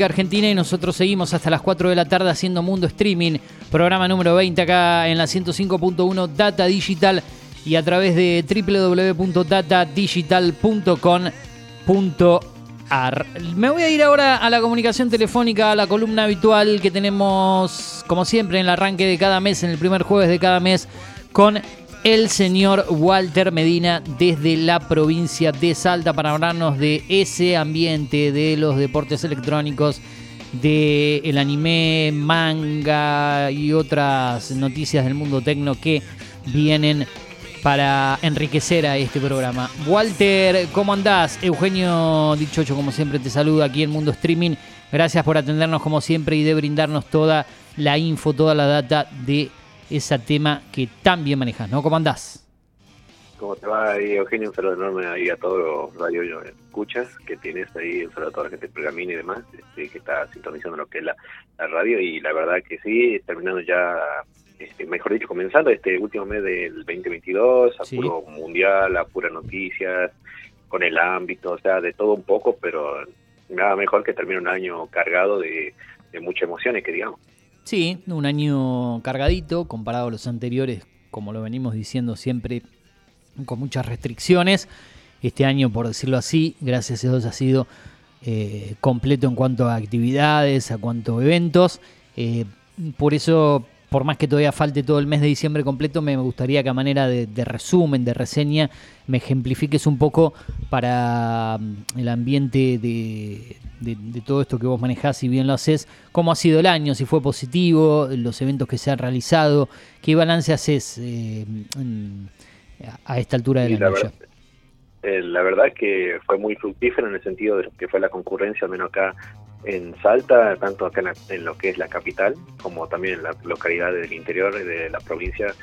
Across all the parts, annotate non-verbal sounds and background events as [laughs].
Argentina y nosotros seguimos hasta las 4 de la tarde haciendo Mundo Streaming, programa número 20 acá en la 105.1 Data Digital y a través de www.datadigital.com.ar. Me voy a ir ahora a la comunicación telefónica, a la columna habitual que tenemos como siempre en el arranque de cada mes, en el primer jueves de cada mes, con el señor Walter Medina desde la provincia de Salta para hablarnos de ese ambiente de los deportes electrónicos, de el anime, manga y otras noticias del mundo tecno que vienen para enriquecer a este programa. Walter, ¿cómo andás? Eugenio Dichocho, como siempre, te saluda aquí en Mundo Streaming. Gracias por atendernos como siempre y de brindarnos toda la info, toda la data de ese tema que tan bien manejas, ¿no? ¿Cómo andás? ¿Cómo te va ahí, Eugenio? Un saludo enorme ahí a todos los radio escuchas que tienes ahí, un saludo a toda la gente de Pergamino y demás, este, que está sintonizando lo que es la, radio y la verdad que sí, terminando ya, este, mejor dicho, comenzando este último mes del 2022, a puro mundial, a puras noticias, con el ámbito, o sea, de todo un poco, pero nada mejor que terminar un año cargado de, de muchas emociones, que digamos. Sí, un año cargadito comparado a los anteriores, como lo venimos diciendo siempre, con muchas restricciones. Este año, por decirlo así, gracias a Dios ha sido eh, completo en cuanto a actividades, a cuanto a eventos. Eh, por eso por más que todavía falte todo el mes de diciembre completo, me gustaría que a manera de, resumen, de reseña, me ejemplifiques un poco para mm, el ambiente de, todo esto que vos manejás, si bien lo haces, cómo ha sido el año, si fue positivo, los eventos que se han realizado, qué balance haces eh, a esta altura del año. Eh, la verdad que fue muy fructífero en el sentido de que fue la concurrencia, al menos acá en Salta, tanto acá en, lo que es la capital, como también en la localidad del interior de la provincia.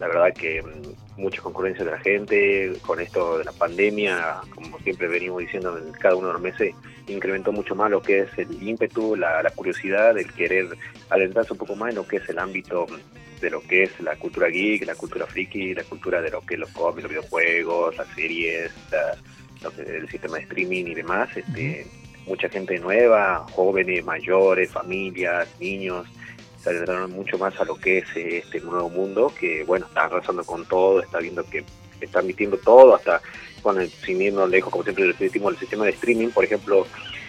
La verdad que mm, mucha concurrencia de la gente, con esto de la pandemia, como siempre venimos diciendo en cada uno de los meses, incrementó mucho más lo que es el ímpetu, la, curiosidad, el querer adentrarse un poco más en lo que es el ámbito de lo que es la cultura geek, la cultura friki, la cultura de lo que es los cómics, los videojuegos, las series, el sistema de streaming y demás. Este, mucha gente nueva, jóvenes, mayores, familias, niños, se adentraron mucho más a lo que es eh, este nuevo mundo, que bueno, está arrasando con todo, está viendo que está emitiendo todo, hasta, bueno, sin irnos lejos, como siempre decimos, el sistema de streaming, por ejemplo,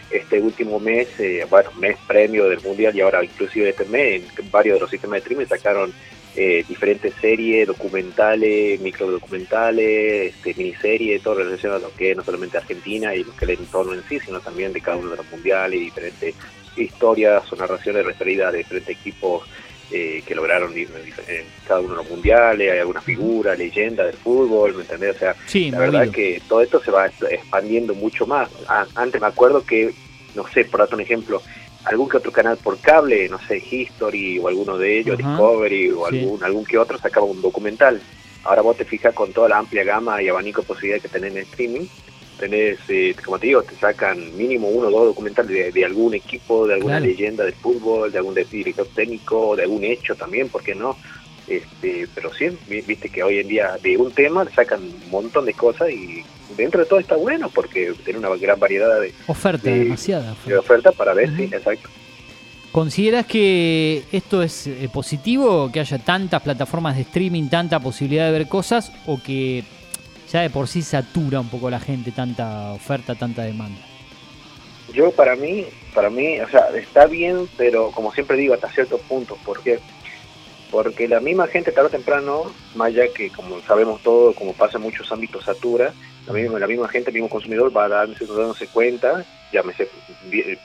este último mes, eh, bueno, mes premio del Mundial y ahora inclusive este mes, varios de los sistemas de streaming sacaron eh, diferentes series, documentales, microdocumentales, este, miniseries, todo relacionado a lo que es no solamente Argentina y lo que es el entorno en sí, sino también de cada uno de los mundiales y diferentes historias o narraciones referidas a diferentes equipos eh, que lograron en cada uno de los mundiales, hay alguna figura, leyenda del fútbol, ¿me entendés? O sea, la verdad es que todo esto se va expandiendo mucho más. antes me acuerdo que, no sé, por darte un ejemplo, algún que otro canal por cable, no sé, History o alguno de ellos, Discovery o algún, algún que otro sacaba un documental. Ahora vos te fijas con toda la amplia gama y abanico de posibilidades que tenés en streaming, tenés, eh, como te digo, te sacan mínimo uno o dos documentales de, algún equipo, de alguna leyenda del fútbol, de algún director técnico, de algún hecho también, ¿por qué no? Este, pero sí, viste que hoy en día de un tema sacan un montón de cosas y dentro de todo está bueno porque tiene una gran variedad de oferta, demasiada de oferta para ver, sí, exacto. ¿Consideras que esto es eh, positivo, que haya tantas plataformas de streaming, tanta posibilidad de ver cosas, o que ya de por sí satura un poco la gente tanta oferta, tanta demanda? Yo para mí, para mí, o sea, está bien, pero como siempre digo, hasta cierto punto, porque porque la misma gente tarde o temprano, más allá que como sabemos todo, como pasa en muchos ámbitos satura, la misma, la misma gente, el mismo consumidor va dándose, dándose cuenta, llámese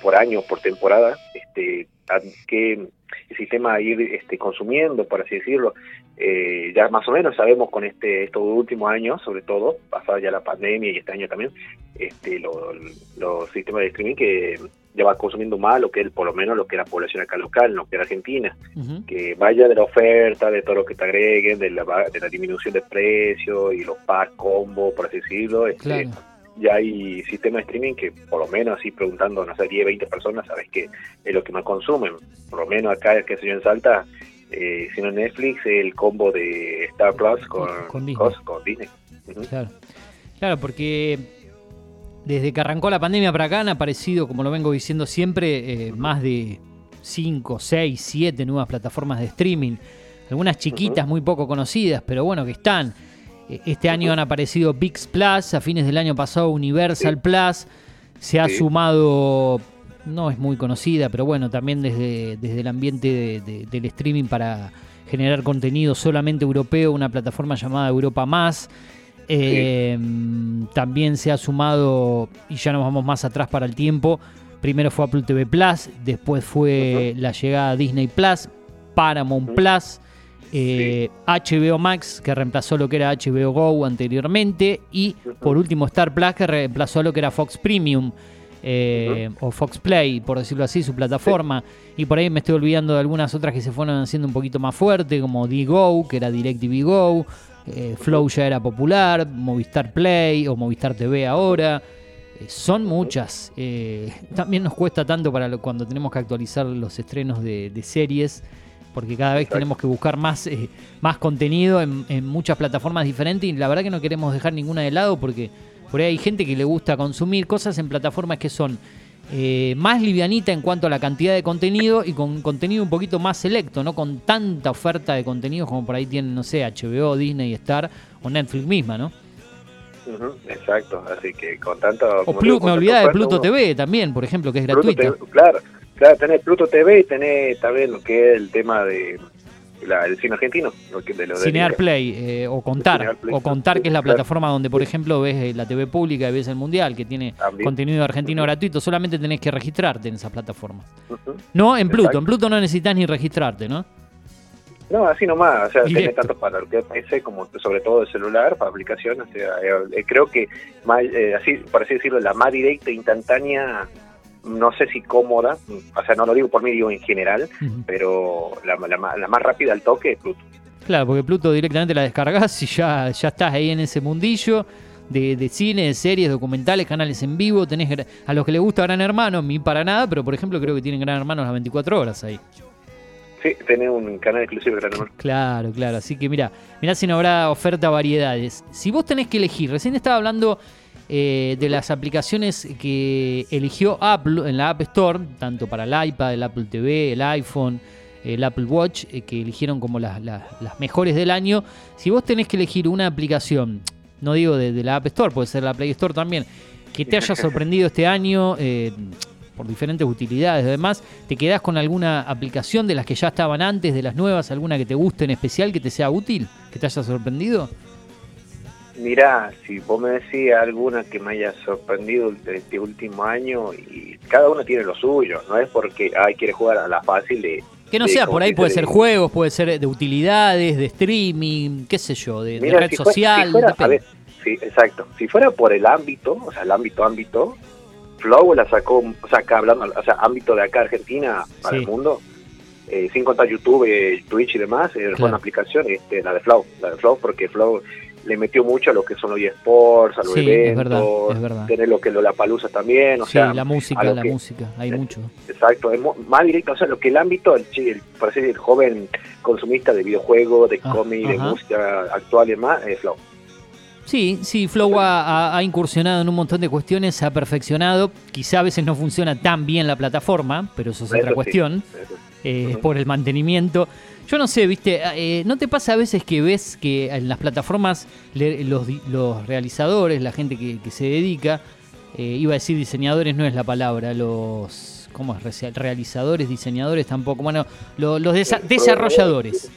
por año, por temporada, este, que el sistema a ir este, consumiendo, por así decirlo. Eh, ya más o menos sabemos con este estos últimos años, sobre todo, pasada ya la pandemia y este año también, este, los sistemas de streaming que ya va consumiendo más lo que por lo menos lo que es la población acá local, lo que es Argentina, que vaya de la oferta, de todo lo que te agreguen, de la, de la disminución de precios y los packs combo, por así decirlo, este, ya hay sistemas de streaming que por lo menos así preguntando, no sé, 10, 20 personas, sabes que es lo que más consumen, por lo menos acá, que se yo, en Salta, eh, sino Netflix, el combo de Star Plus con, con Disney. Claro. claro, porque desde que arrancó la pandemia para acá han aparecido, como lo vengo diciendo siempre, eh, más de 5, 6, 7 nuevas plataformas de streaming. Algunas chiquitas, muy poco conocidas, pero bueno, que están. E, este año han aparecido VIX Plus, a fines del año pasado Universal Plus. Se ha sumado, no es muy conocida, pero bueno, también desde, desde el ambiente del streaming para generar contenido solamente europeo, una plataforma llamada Europa Más. Eh, también se ha sumado, y ya nos vamos más atrás para el tiempo, primero fue Apple TV Plus, después fue la llegada a Disney Plus, Paramount Plus, HBO eh, Max, que reemplazó lo que era HBO Go anteriormente, y por último Star Plus, que reemplazó lo que era Fox Premium. Eh, o Fox Play, por decirlo así, su plataforma. Y por ahí me estoy olvidando de algunas otras que se fueron haciendo un poquito más fuerte, como D-Go, que era DirecTV Go, eh, Flow ya era popular, Movistar Play o Movistar TV ahora. Eh, son muchas. [laughs] también nos cuesta tanto para cuando tenemos que actualizar los estrenos de, series, porque cada vez tenemos que buscar más, más contenido en, en muchas plataformas diferentes y la verdad que no queremos dejar ninguna de lado porque por ahí hay gente que le gusta consumir cosas en plataformas que son eh, más livianita en cuanto a la cantidad de contenido y con contenido un poquito más selecto, no con tanta oferta de contenido como por ahí tienen, no sé, HBO, Disney, Star o Netflix misma, ¿no? exacto, así que con tanto... O me olvidaba de Pluto TV también, por ejemplo, que es gratuita. claro, claro, tenés Pluto TV y tenés también lo que es el tema de el cine argentino. De Cinear Play eh, o Contar. o Contar, que es la plataforma donde, por ejemplo, ves eh, la TV pública y ves el Mundial, que tiene contenido argentino gratuito. Solamente tenés que registrarte en esa plataforma. No, en Pluto. En Pluto no necesitas ni registrarte, ¿no? No, así nomás, o sea, tiene tanto para el PC como sobre todo el celular, para aplicaciones, o sea, eh, creo que, más, así, por así decirlo, la más directa instantánea no sé si cómoda, o sea, no lo digo por mí, digo en general, pero la, más rápida al toque es Pluto. Claro, porque Pluto directamente la descargas y ya, ya estás ahí en ese mundillo de, de cine, de series, documentales, canales en vivo. Tenés a los que les gusta Gran Hermano, a mí para nada, pero por ejemplo creo que tienen Gran Hermano las 24 horas ahí. Sí, tenés un canal exclusivo de Gran Hermano. Claro, claro. Así que mira, mira si no habrá oferta variedades. Si vos tenés que elegir, recién estaba hablando eh, de las aplicaciones que eligió Apple en la App Store, tanto para el iPad, el Apple TV, el iPhone, el Apple Watch, eh, que eligieron como las, mejores del año. Si vos tenés que elegir una aplicación, no digo de, la App Store, puede ser la Play Store también, que te haya sorprendido este año eh, por diferentes utilidades, además, ¿te quedás con alguna aplicación de las que ya estaban antes, de las nuevas, alguna que te guste en especial, que te sea útil, que te haya sorprendido? Mirá, si vos me decís alguna que me haya sorprendido este último año, y cada uno tiene lo suyo, no es porque ay, quiere jugar a la fácil de... Que no sea, por ahí puede ser juegos, puede ser de utilidades, de streaming, qué sé yo, de, red social. sí, exacto. Si fuera por el ámbito, o sea, el ámbito, ámbito, Flow la sacó, o sea, acá hablando, o sea, ámbito de acá Argentina para el mundo, eh, sin contar YouTube, eh, Twitch y demás, es una aplicación, este, la de Flow, la de Flow, porque Flow le metió mucho a lo que son los eSports, a los eventos, tener lo que lo la palusa también, o sí, la música, la música, hay mucho. Exacto, es más directo, o sea, lo que el ámbito, el, el, por así el joven consumista de videojuegos, de ah, cómic, de música actual y demás, es Flow. Sí, sí, Flow ha, incursionado en un montón de cuestiones, se ha perfeccionado. Quizá a veces no funciona tan bien la plataforma, pero eso es otra cuestión. Es por el mantenimiento. Yo no sé, viste, eh, ¿no te pasa a veces que ves que en las plataformas los, realizadores, la gente que, se dedica, eh, iba a decir diseñadores, no es la palabra, los... ¿Cómo es? Realizadores, diseñadores tampoco. Bueno, los, desarrolladores.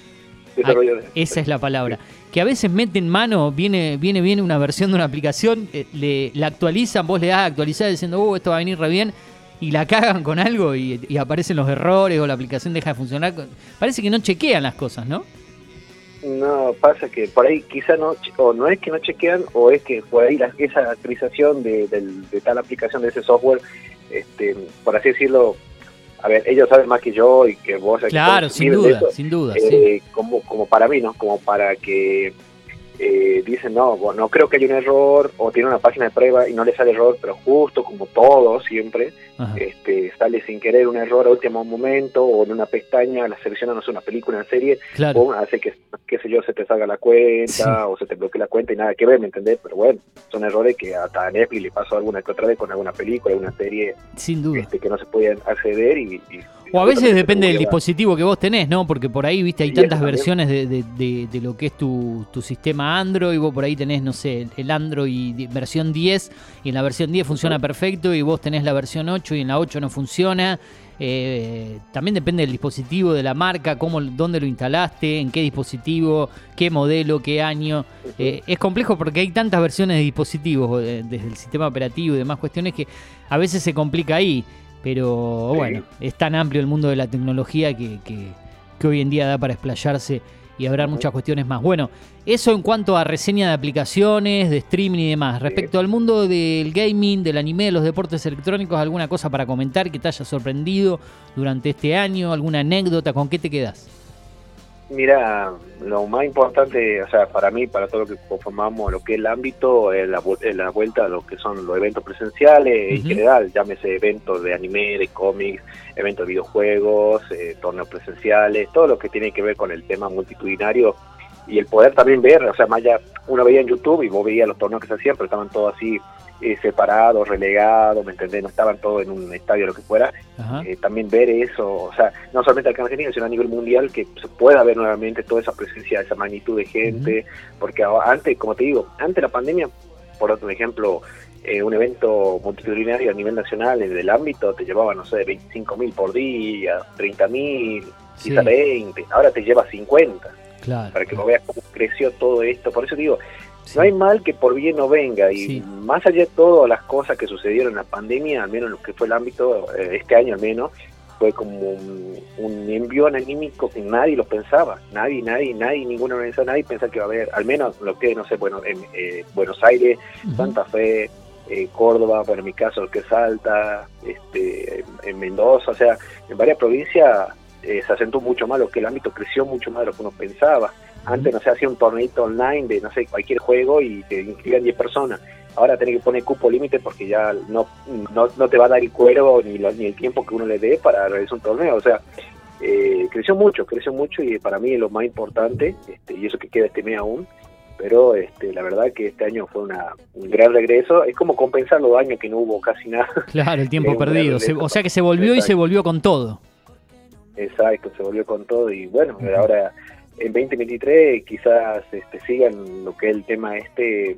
esa es la palabra. Que a veces meten mano, viene, viene, viene una versión de una aplicación, eh, le, la actualizan, vos le das a actualizar diciendo, oh, esto va a venir re bien y la cagan con algo y, aparecen los errores o la aplicación deja de funcionar. Parece que no chequean las cosas, ¿no? No, pasa que por ahí quizá no, o no es que no chequean, o es que por ahí esa actualización de, tal aplicación, de ese software, este, por así decirlo, a ver, ellos saben más que yo y que vos... Claro, sin duda, sin duda. Eh, como, como para mí, ¿no? Como para que eh, dicen, no, no creo que haya un error, o tiene una página de prueba y no le sale error, pero justo como todo siempre, este, sale sin querer un error a último momento, o en una pestaña, la selecciona, no sé, una película, una serie, o hace que, qué sé yo, se te salga la cuenta, o se te bloquee la cuenta y nada que ver, ¿me entendés? Pero bueno, son errores que hasta a Netflix le pasó alguna que otra vez con alguna película, alguna serie, sin duda. Este, que no se podían acceder y o a veces depende del dispositivo que vos tenés, ¿no? Porque por ahí, viste, hay tantas versiones de, de, de, lo que es tu, tu, sistema Android. Vos por ahí tenés, no sé, el Android versión 10 y en la versión 10 funciona perfecto y vos tenés la versión 8 y en la 8 no funciona. Eh, también depende del dispositivo, de la marca, cómo, dónde lo instalaste, en qué dispositivo, qué modelo, qué año. Eh, es complejo porque hay tantas versiones de dispositivos, eh, desde el sistema operativo y demás cuestiones, que a veces se complica ahí. Pero bueno, es tan amplio el mundo de la tecnología que, que, hoy en día da para explayarse y habrá muchas cuestiones más. Bueno, eso en cuanto a reseña de aplicaciones, de streaming y demás. Respecto al mundo del gaming, del anime, de los deportes electrónicos, ¿alguna cosa para comentar que te haya sorprendido durante este año? ¿Alguna anécdota? ¿Con qué te quedas? Mira, lo más importante, o sea, para mí, para todo lo que conformamos lo que es el ámbito, es la, la vuelta a lo que son los eventos presenciales en general, llámese eventos de anime, de cómics, eventos de videojuegos, eh, torneos presenciales, todo lo que tiene que ver con el tema multitudinario y el poder también ver, o sea, más allá, uno veía en YouTube y vos veías los torneos que se hacían, pero estaban todos así eh, separados, relegados, ¿me entendés? No estaban todos en un estadio, lo que fuera. Eh, también ver eso, o sea, no solamente acá en Argentina, sino a nivel mundial, que se pueda ver nuevamente toda esa presencia, esa magnitud de gente, porque antes, como te digo, antes de la pandemia, por otro ejemplo, eh, un evento multitudinario a nivel nacional en el ámbito te llevaba, no sé, 25 mil por día, 30 mil, quizá 20, ahora te lleva 50. Claro, para que veas cómo creció todo esto. Por eso digo, no hay mal que por bien no venga y más allá de todas las cosas que sucedieron en la pandemia, al menos en lo que fue el ámbito, eh, este año al menos, fue como un, un envión anímico que nadie lo pensaba, nadie, nadie, nadie, ninguna organización, nadie pensaba que iba a haber, al menos lo que, no sé, bueno, en eh, Buenos Aires, Santa Fe, eh, Córdoba, bueno, en mi caso, lo que es Salta, este, en Mendoza, o sea, en varias provincias se acentuó mucho más lo que el ámbito creció mucho más de lo que uno pensaba. Antes, no se hacía un torneito online de, no sé, cualquier juego y te inscribían 10 personas. Ahora tenés que poner cupo límite porque ya no, no, no, te va a dar el cuero ni, ni el tiempo que uno le dé para realizar un torneo. O sea, eh, creció mucho, creció mucho y para mí es lo más importante, este, y eso que queda este mes aún, pero este, la verdad que este año fue una, un gran regreso. Es como compensar los años que no hubo casi nada. Claro, el tiempo [laughs] perdido. o sea que se volvió y se volvió con todo. Exacto, se volvió con todo y bueno, ahora en 2023 quizás este, sigan lo que es el tema este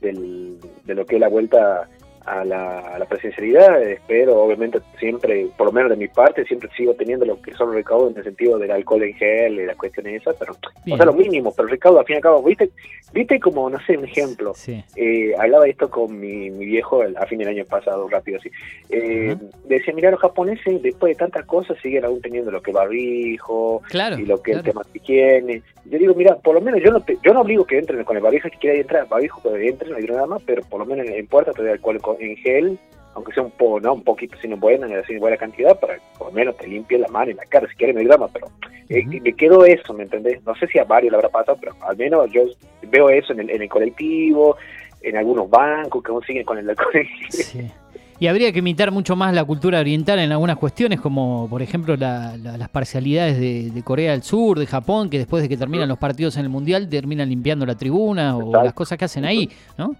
del, de lo que es la vuelta a la, presencialidad, espero obviamente siempre, por lo menos de mi parte, siempre sigo teniendo lo que son recaudos en el sentido del alcohol en gel y las cuestiones esas, pero o sea, lo mínimo, pero recaudo al fin y al cabo, viste, viste como, no sé, un ejemplo, eh, hablaba esto con mi, mi, viejo a fin del año pasado, rápido así, eh, decía, mira, los japoneses después de tantas cosas siguen aún teniendo lo que barbijo y lo que el tema que higiene, yo digo, mira, por lo menos yo no yo no obligo que entren con el barbijo, si quieren entrar, barbijo que entren, no hay nada más, pero por lo menos en, puerta te da alcohol en gel, aunque sea un poco, no, un poquito, sino buena, así buena cantidad, para que por lo menos te limpie la mano y la cara, si quieren no hay drama, pero eh, me quedo eso, ¿me entendés? No sé si a varios le habrá pasado, pero al menos yo veo eso en el, en el colectivo, en algunos bancos que aún siguen con el alcohol en gel. Y habría que imitar mucho más la cultura oriental en algunas cuestiones, como por ejemplo las parcialidades de, Corea del Sur, de Japón, que después de que terminan los partidos en el Mundial terminan limpiando la tribuna o las cosas que hacen ahí, ¿no?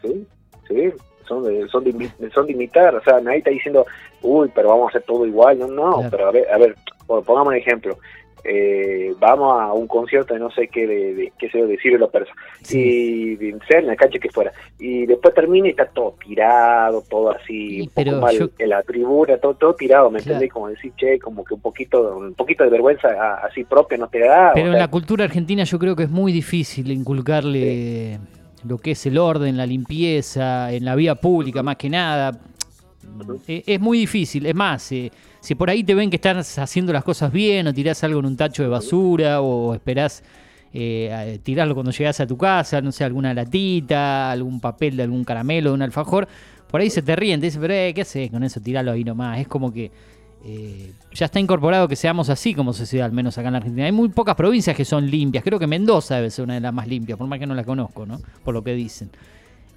Sí, sí, son de, son son de imitar, o sea, nadie está diciendo, uy, pero vamos a hacer todo igual, no, no, pero a ver, a ver, pongamos un ejemplo, eh, vamos a un concierto de no sé qué, de, de qué sé yo, de Ciro Persa, y de ser en la cancha que fuera, y después termina y está todo tirado, todo así, un poco mal, en la tribuna, todo, todo tirado, ¿me entendés? Como decir, che, como que un poquito, un poquito de vergüenza así propia no te da. Pero en la cultura argentina yo creo que es muy difícil inculcarle lo que es el orden, la limpieza, en la vía pública más que nada. Eh, es muy difícil, es más, eh, si por ahí te ven que estás haciendo las cosas bien o tirás algo en un tacho de basura o esperás eh, tirarlo cuando llegas a tu casa, no sé, alguna latita, algún papel de algún caramelo, de un alfajor, por ahí se te ríen, te dicen, pero ¿qué haces con eso? Tiralo ahí nomás. Es como que eh, ya está incorporado que seamos así como sociedad, al menos acá en la Argentina. Hay muy pocas provincias que son limpias. Creo que Mendoza debe ser una de las más limpias, por más que no la conozco, ¿no? Por lo que dicen.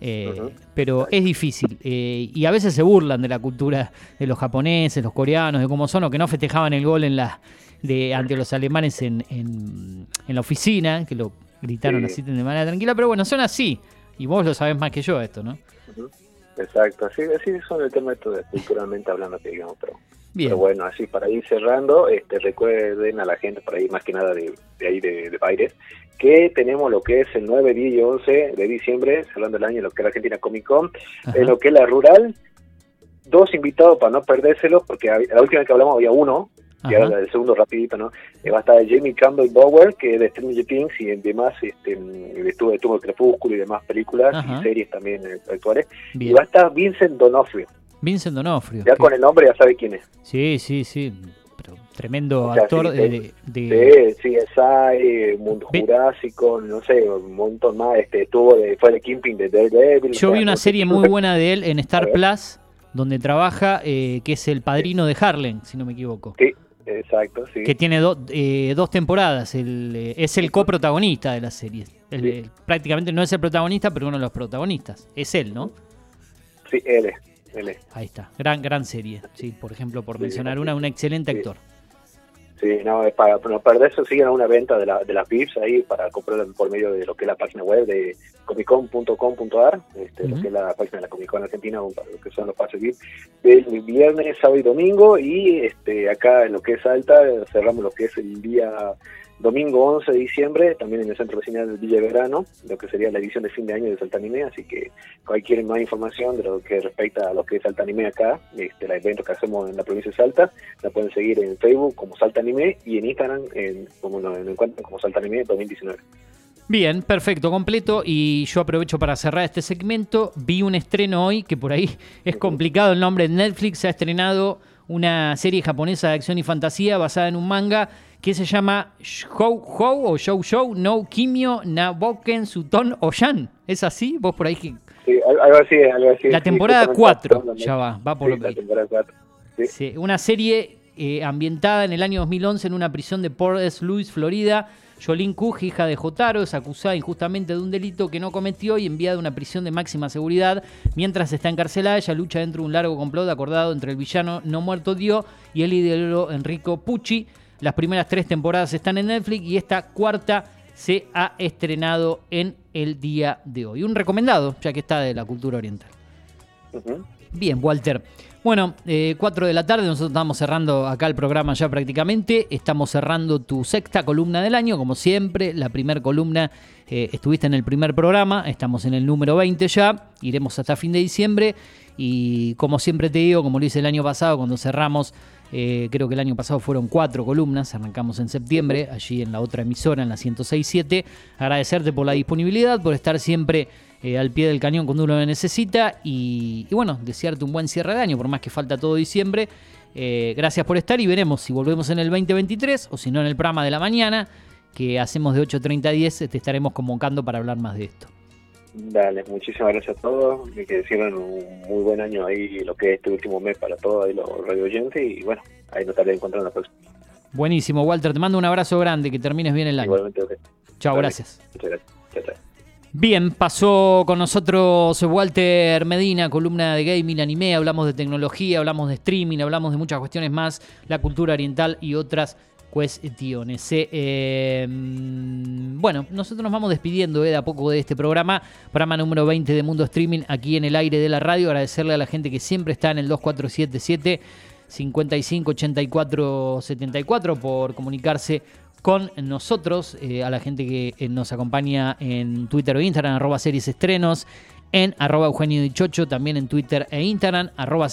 Eh, pero es difícil. Eh, y a veces se burlan de la cultura de los japoneses, los coreanos, de cómo son, o que no festejaban el gol en la de ante los alemanes en, en, la oficina, que lo gritaron así de manera tranquila. Pero bueno, son así. Y vos lo sabés más que yo esto, ¿no? Exacto, así, así son el tema esto de culturalmente hablando, que digamos, pero, Bien. bueno, así para ir cerrando, este recuerden a la gente por ahí, más que nada de, ahí de, de que tenemos lo que es el 9, 10 y 11 de diciembre, cerrando el año, lo que es la Argentina Comic Con, en lo que es la rural, dos invitados para no perdérselo, porque la última vez que hablamos había uno, y ahora el segundo rapidito, ¿no? Eh, va a estar Jamie Campbell Bower, que es de Stranger Things y demás, este, estuvo de Tuvo Crepúsculo y demás películas y series también eh, actuales. Y va a estar Vincent Donofrio. Vincent Donofrio. Ya con el nombre ya sabe quién es. Sí, sí, sí. Tremendo actor de, de, Sí, sí, Mundo Jurásico, no sé, un montón más. Este, estuvo de, fue de Kimping de Daredevil. Yo vi una serie muy buena de él en Star Plus, donde trabaja, eh, que es el padrino de Harlem, si no me equivoco. Sí, Exacto, sí. Que tiene eh, dos temporadas. El, eh, es el coprotagonista de la serie. prácticamente no es el protagonista, pero uno de los protagonistas. Es él, ¿no? Sí, él es. Él es. Ahí está. Gran, gran serie. Sí, por ejemplo, por mencionar una, un excelente actor. Sí, no, es para no perderse, siguen a una venta de, la, de las VIPs ahí para comprar por medio de lo que es la página web de comicon.com.ar, este, lo que es la página de la Comic Con Argentina, lo que son los pases VIP, del viernes, sábado y domingo, y este acá en lo que es Alta cerramos lo que es el día domingo 11 de diciembre, también en el Centro Vecinal del Villa Verano, lo que sería la edición de fin de año de Salta Anime, así que cualquier más información de lo que respecta a lo que es Salta Anime acá, este, el evento que hacemos en la provincia de Salta, la pueden seguir en Facebook como Salta Anime y en Instagram en, como nos encuentran como Salta Anime 2019. Bien, perfecto, completo. Y yo aprovecho para cerrar este segmento. Vi un estreno hoy, que por ahí [laughs] es complicado el nombre Netflix. Se ha estrenado una serie japonesa de acción y fantasía basada en un manga que se llama Shou Hou o Shou Shou no Kimio Naboken Suton Oyan. ¿Es así? ¿Vos por ahí que.? Sí, algo así, algo así. La temporada 4 ya va, va por lo que. La temporada 4. Sí. Una serie eh, ambientada en el año 2011 en una prisión de Port Louis, Florida. Jolín Kuj, hija de Jotaro, es acusada injustamente de un delito que no cometió y enviada a una prisión de máxima seguridad. Mientras está encarcelada, ella lucha dentro de un largo complot acordado entre el villano no muerto Dio y el ideólogo Enrico Pucci. Las primeras tres temporadas están en Netflix y esta cuarta se ha estrenado en el día de hoy. Un recomendado, ya que está de la cultura oriental. Bien, Walter. Bueno, 4 eh, de la tarde, nosotros estamos cerrando acá el programa ya prácticamente. Estamos cerrando tu sexta columna del año, como siempre. La primera columna, eh, estuviste en el primer programa, estamos en el número 20 ya. Iremos hasta fin de diciembre. Y como siempre te digo, como lo hice el año pasado, cuando cerramos eh, creo que el año pasado fueron cuatro columnas, arrancamos en septiembre, allí en la otra emisora, en la 106.7. Agradecerte por la disponibilidad, por estar siempre eh, al pie del cañón cuando uno lo necesita y, bueno, desearte un buen cierre de año, por más que falta todo diciembre. Eh, gracias por estar y veremos si volvemos en el 2023 o si no en el programa de la mañana, que hacemos de 8.30 a 10, te estaremos convocando para hablar más de esto. Dale, muchísimas gracias a todos. Y que decían un muy buen año ahí, lo que es este último mes para todos ahí los radio oyentes. Y bueno, ahí nos estaré encontrando la próxima. Buenísimo, Walter. Te mando un abrazo grande, que termines bien el año. Igualmente, ok. Chao, gracias. Muchas gracias. Bien, pasó con nosotros Walter Medina, columna de gaming, anime, hablamos de tecnología, hablamos de streaming, hablamos de muchas cuestiones más, la cultura oriental y otras cuestiones. Eh, mm, bueno, nosotros nos vamos despidiendo eh, de a poco de este programa, programa número 20 de Mundo Streaming aquí en el aire de la radio. Agradecerle a la gente que siempre está en el 2477 558474 74 por comunicarse con nosotros, eh, a la gente que nos acompaña en Twitter o Instagram, arroba series estrenos, en arroba Eugenio Dichocho, también en Twitter e Instagram, arroba